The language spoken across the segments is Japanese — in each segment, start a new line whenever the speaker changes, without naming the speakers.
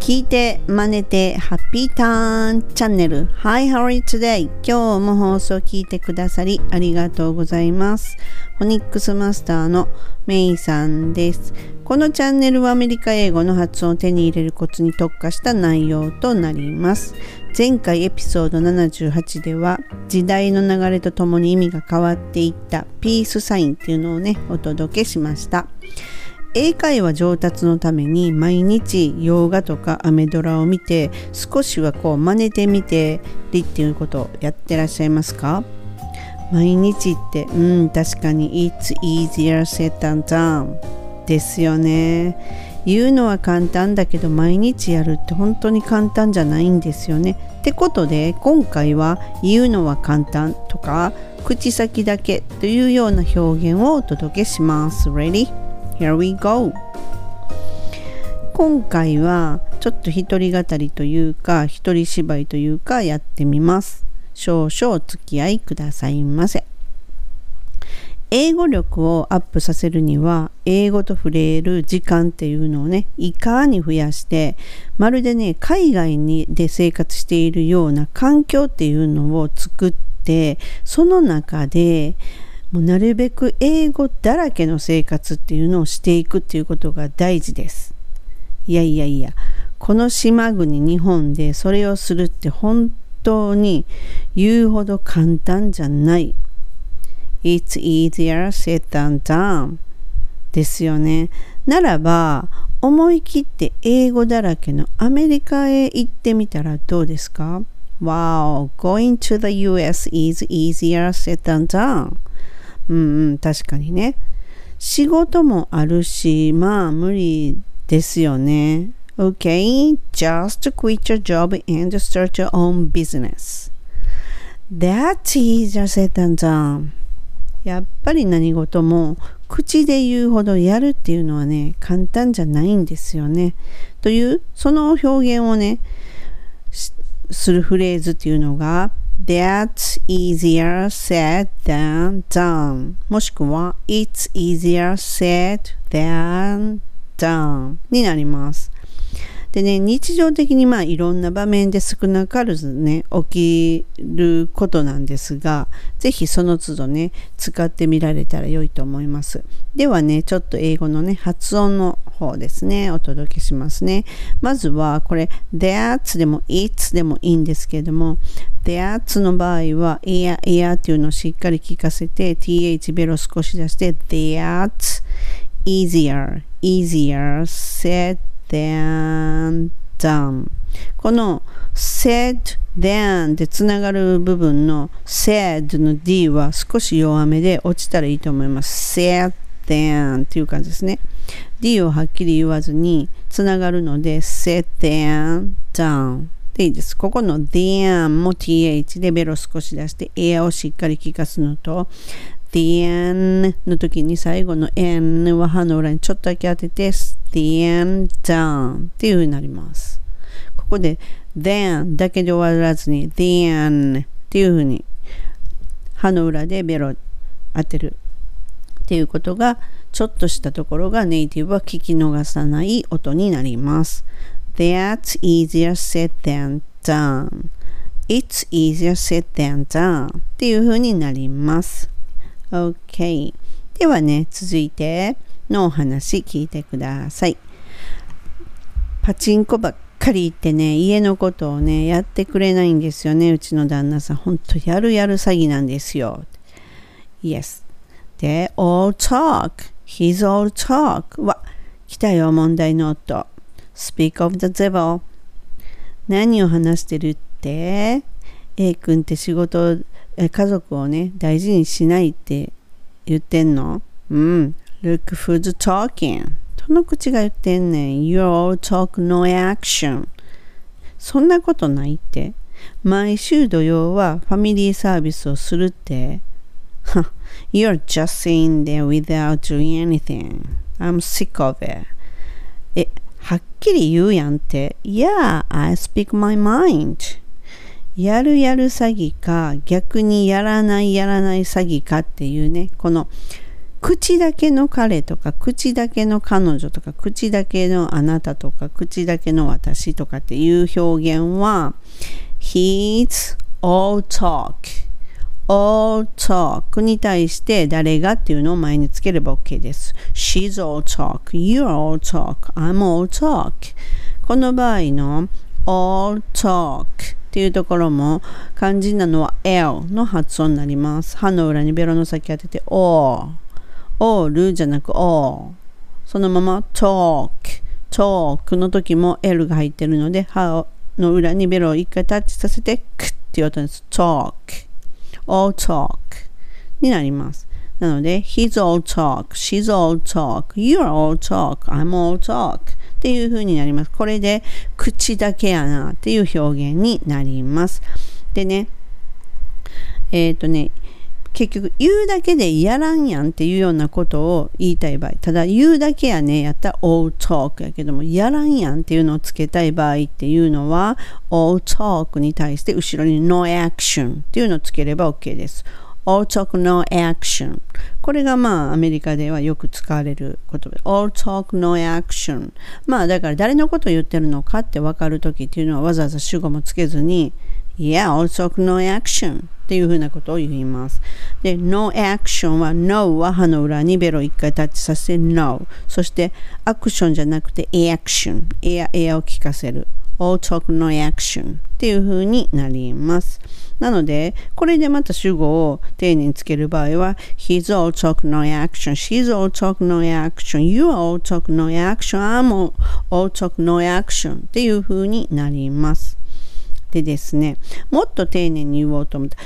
聞いて真似てハッピーターンチャンネル Hi, how are you today? 今日も放送聞いてくださりありがとうございます。フォニックスマスターのメイさんです。このチャンネルはアメリカ英語の発音を手に入れるコツに特化した内容となります。前回エピソード78では時代の流れとともに意味が変わっていったピースサインっていうのをねお届けしました。英会話上達のために毎日洋画とかアメドラを見て少しはこう真似てみてりっていうことをやってらっしゃいますか？毎日ってうん確かに It's easier said than done ですよね。言うのは簡単だけど毎日やるって本当に簡単じゃないんですよね。ってことで今回は言うのは簡単とか口先だけというような表現をお届けします。Ready? Here we go! 今回はちょっと一人語りというか一人芝居というかやってみます。少々お付き合いくださいませ。英語力をアップさせるには英語と触れる時間っていうのをねいかに増やしてまるでね海外にで生活しているような環境っていうのを作ってその中でもうなるべく英語だらけの生活っていうのをしていくっていうことが大事です。いやいやいや、この島国日本でそれをするって本当に言うほど簡単じゃない。It's easier said than done ですよね。ならば、思い切って英語だらけのアメリカへ行ってみたらどうですか ?Wow, going to the US is easier said than done. うんうん、確かにね。仕事もあるし、まあ無理ですよね。Okay, just quit your job and start your own business. That's easier said than done. やっぱり何事も口で言うほどやるっていうのはね、簡単じゃないんですよね。という、その表現をね、するフレーズっていうのが That's easier said than done もしくは It's easier said than done になります。 でね、日常的にまあいろんな場面で少なからずね、起きることなんですが、ぜひその都度ね、使ってみられたら良いと思います。ではね、ちょっと英語のね、発音の方ですね、お届けしますね。まずはこれ、that's でも it's でもいいんですけれども、that's の場合は、ear, ear っていうのをしっかり聞かせて、th ベロ少し出して、that's easier, easier, said than done この said then でつながる部分の said の d は少し弱めで落ちたらいいと思います。said then っていう感じですね。D をはっきり言わずにつながるので said then down でいいです。ここの then も th でベロ少し出して a をしっかり聞かすのと the n の時に最後の n は歯の裏にちょっとだけ当てて the n down っていう風になります。ここで then だけで終わらずに the n っていう風に歯の裏でベロ当てるっていうことがちょっとしたところがネイティブは聞き逃さない音になります。That's easier said than done. It's easier said than done っていう風になります。OK。ではね、続いてのお話聞いてください。パチンコばっかり言ってね、家のことをね、やってくれないんですよね、うちの旦那さん。ほんとやるやる詐欺なんですよ。Yes. で、all talk. He's all talk. わ、来たよ、問題の音。Speak of the devil. 何を話してるって ?A 君って仕事え家族をね、大事にしないって言ってんのうん。Look who's talking. どの口が言ってんねん。You all talk no action. そんなことないって。毎週土曜はファミリーサービスをするって。You're just sitting there without doing anything. I'm sick of it. え、はっきり言うやんって。Yeah, I speak my mind. やるやる詐欺か逆にやらないやらない詐欺かっていうねこの口だけの彼とか口だけの彼女とか口だけのあなたとか口だけの私とかっていう表現は He's all talk. All talk に対して誰がっていうのを前につければ OK です。She's all talk, you're all talk, I'm all talk. この場合の all talk っていうところも肝心なのは L の発音になります。歯の裏にベロの先当てて all all じゃなく all そのまま talk talk の時も L が入ってるので歯の裏にベロを一回タッチさせてクッっていう音です。talk all talk になります。なので he's all talk, she's all talk, you're all talk, I'm all talk っていう風になります。これで口だけやなっていう表現になります。でね、えっ、ー、とね、結局言うだけでやらんやんっていうようなことを言いたい場合ただ言うだけやねやったら all talk やけどもやらんやんっていうのをつけたい場合っていうのは all talk に対して後ろに no action っていうのをつければ OK です all talk no action これがまあアメリカではよく使われる言葉で all talk no action まあだから誰のことを言ってるのかって分かるときっていうのはわざわざ主語もつけずに Yeah, all talk no action っていうふうなことを言います。で、no action は no は歯の裏にベロを一回タッチさせて no。そしてアクションじゃなくて action。エア、エアを聞かせる。All talk no action っていう風になります。なので、これでまた主語を丁寧につける場合は、He's all talk no action, she's all talk no action, you are all talk no action, I'm all, talk no action っていうふうになります。でですね、もっと丁寧に言おうと思った。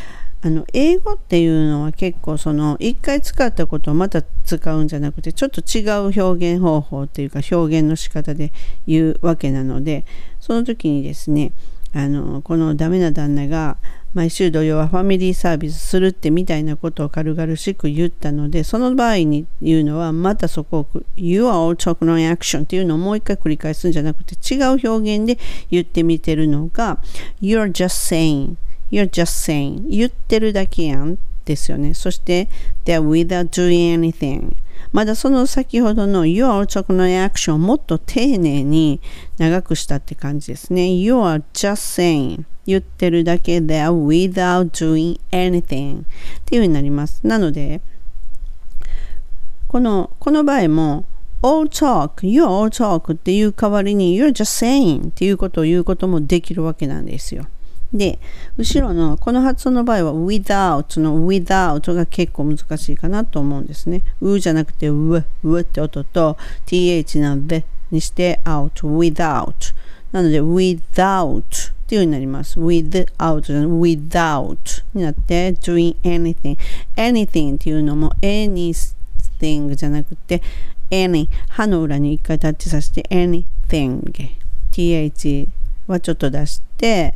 あの英語っていうのは結構その一回使ったことをまた使うんじゃなくてちょっと違う表現方法っていうか表現の仕方で言うわけなのでその時にですねあのこのダメな旦那が毎週土曜はファミリーサービスするってみたいなことを軽々しく言ったのでその場合に言うのはまたそこを You are all talk no action っていうのをもう一回繰り返すんじゃなくて違う表現で言ってみてるのが You're just saying You're just saying 言ってるだけやんですよねそして They're without doing anything まだその先ほどの Your 直のアクションをもっと丁寧に長くしたって感じですね。You are just saying 言ってるだけで without doing anything っていうふうになります。なので、このこの場合も all talk, you're all talk っていう代わりに you're just saying っていうことを言うこともできるわけなんですよ。で、後ろのこの発音の場合は without の without が結構難しいかなと思うんですね。うじゃなくてう、うって音と th なんでにして out, without。なので without っていうようになります。without じゃなく without になって doing anything。anything っていうのも anything じゃなくて any 歯の裏に一回タッチさせて anything。th はちょっと出して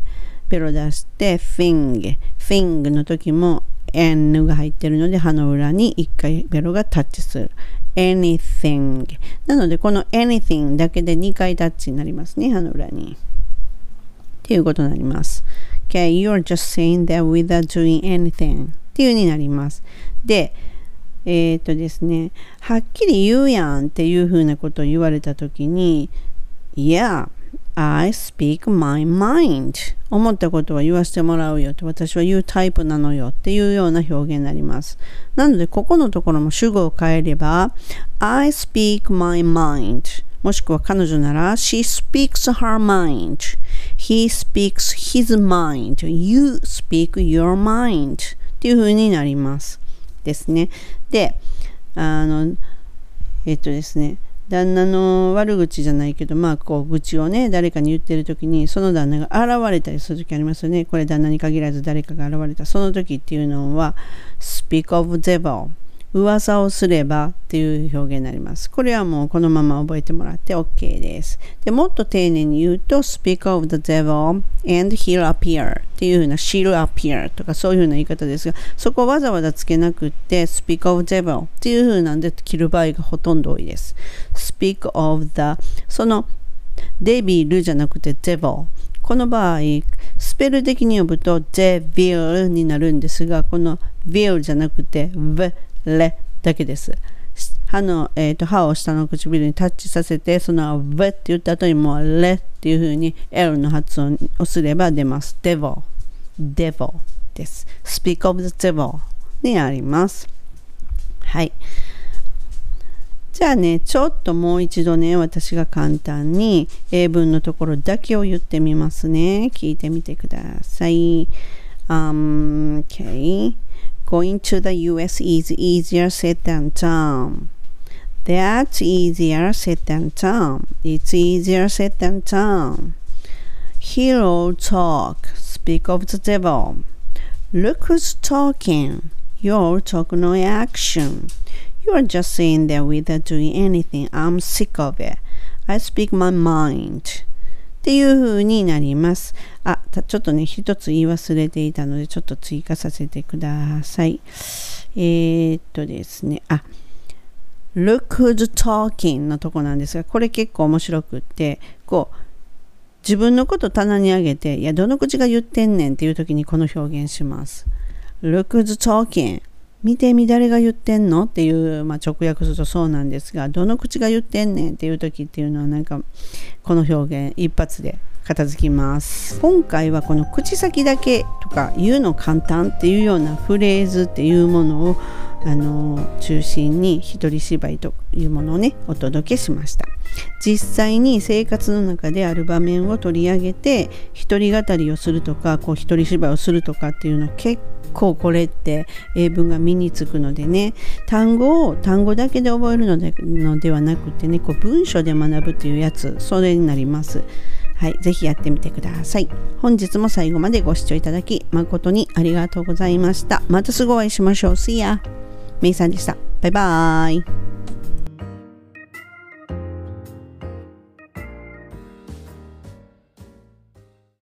ベロ出して、フィング。フィングの時も N が入ってるので歯の裏に一回ベロがタッチする。anything なのでこの anything だけで2回タッチになりますね歯の裏に。っていうことになります。Okay, you're just saying that without doing anything. っていうになります。でえっ、ー、とですねはっきり言うやんっていう風なことを言われた時に Yeah I speak my mind. 思ったことは言わせてもらうよって私は言うタイプなのよっていうような表現になります。なのでここのところも主語を変えれば I speak my mind. もしくは彼女なら She speaks her mind. He speaks his mind. You speak your mind. っていう風になります。ですね。であのえっとですね。旦那の悪口じゃないけど、まあ、こう、愚痴をね、誰かに言ってる時に、その旦那が現れたりする時ありますよね。これ旦那に限らず誰かが現れた。その時っていうのは、speak of devil 噂をすればっていう表現になります。これはもうこのまま覚えてもらって OK です。でもっと丁寧に言うと speak of the devil and he'll appear っていうふうな she'll appear とかそういうふうな言い方ですがそこわざわざつけなくって speak of devil っていうふうなんで切る場合がほとんど多いです。speak of the そのデビルじゃなくて devil この場合、スペル的に呼ぶと devil になるんですが、この will じゃなくて v レだけです。歯の、えーと、歯を下の唇にタッチさせて、その、v って言った後にもう、レっていう風に L の発音をすれば出ます。devil, devil です。speak of the devil にあります。はい。じゃあね、ちょっともう一度ね、私が簡単に英文のところだけを言ってみますね。聞いてみてください。Um, okay. Going to the US is easier said than done. That's easier said than done. It's easier said than done. Hero talk, speak of the devil. Look who's talking. You're talking no action. You're just sitting there without doing anything. I'm sick of it. I speak my mind. っていう風になります。あ、ちょっとね、一つ言い忘れていたので、ちょっと追加させてください。えー、っとですね、あ、look who's talking のとこなんですが、これ結構面白くって、こう、自分のこと棚に上げて、いや、どの口が言ってんねんっていう時にこの表現します。look who's talking 見てみ誰が言ってんの？っていう、まあ、直訳するとそうなんですがどの口が言ってんねんっていう時っていうのはなんかこの表現一発で片付きます。今回はこの口先だけとか言うの簡単っていうようなフレーズっていうものをあの中心に一人芝居というものをねお届けしました実際に生活の中である場面を取り上げて一人語りをするとかこう一人芝居をするとかっていうの結構これって英文が身につくのでね単語を単語だけで覚えるのでのではなくてねこう文章で学ぶというやつそれになりますはい、ぜひやってみてください。本日も最後までご視聴いただき誠にありがとうございました。またすぐお会いしましょう。See ya! めいさんでした。バイバーイ。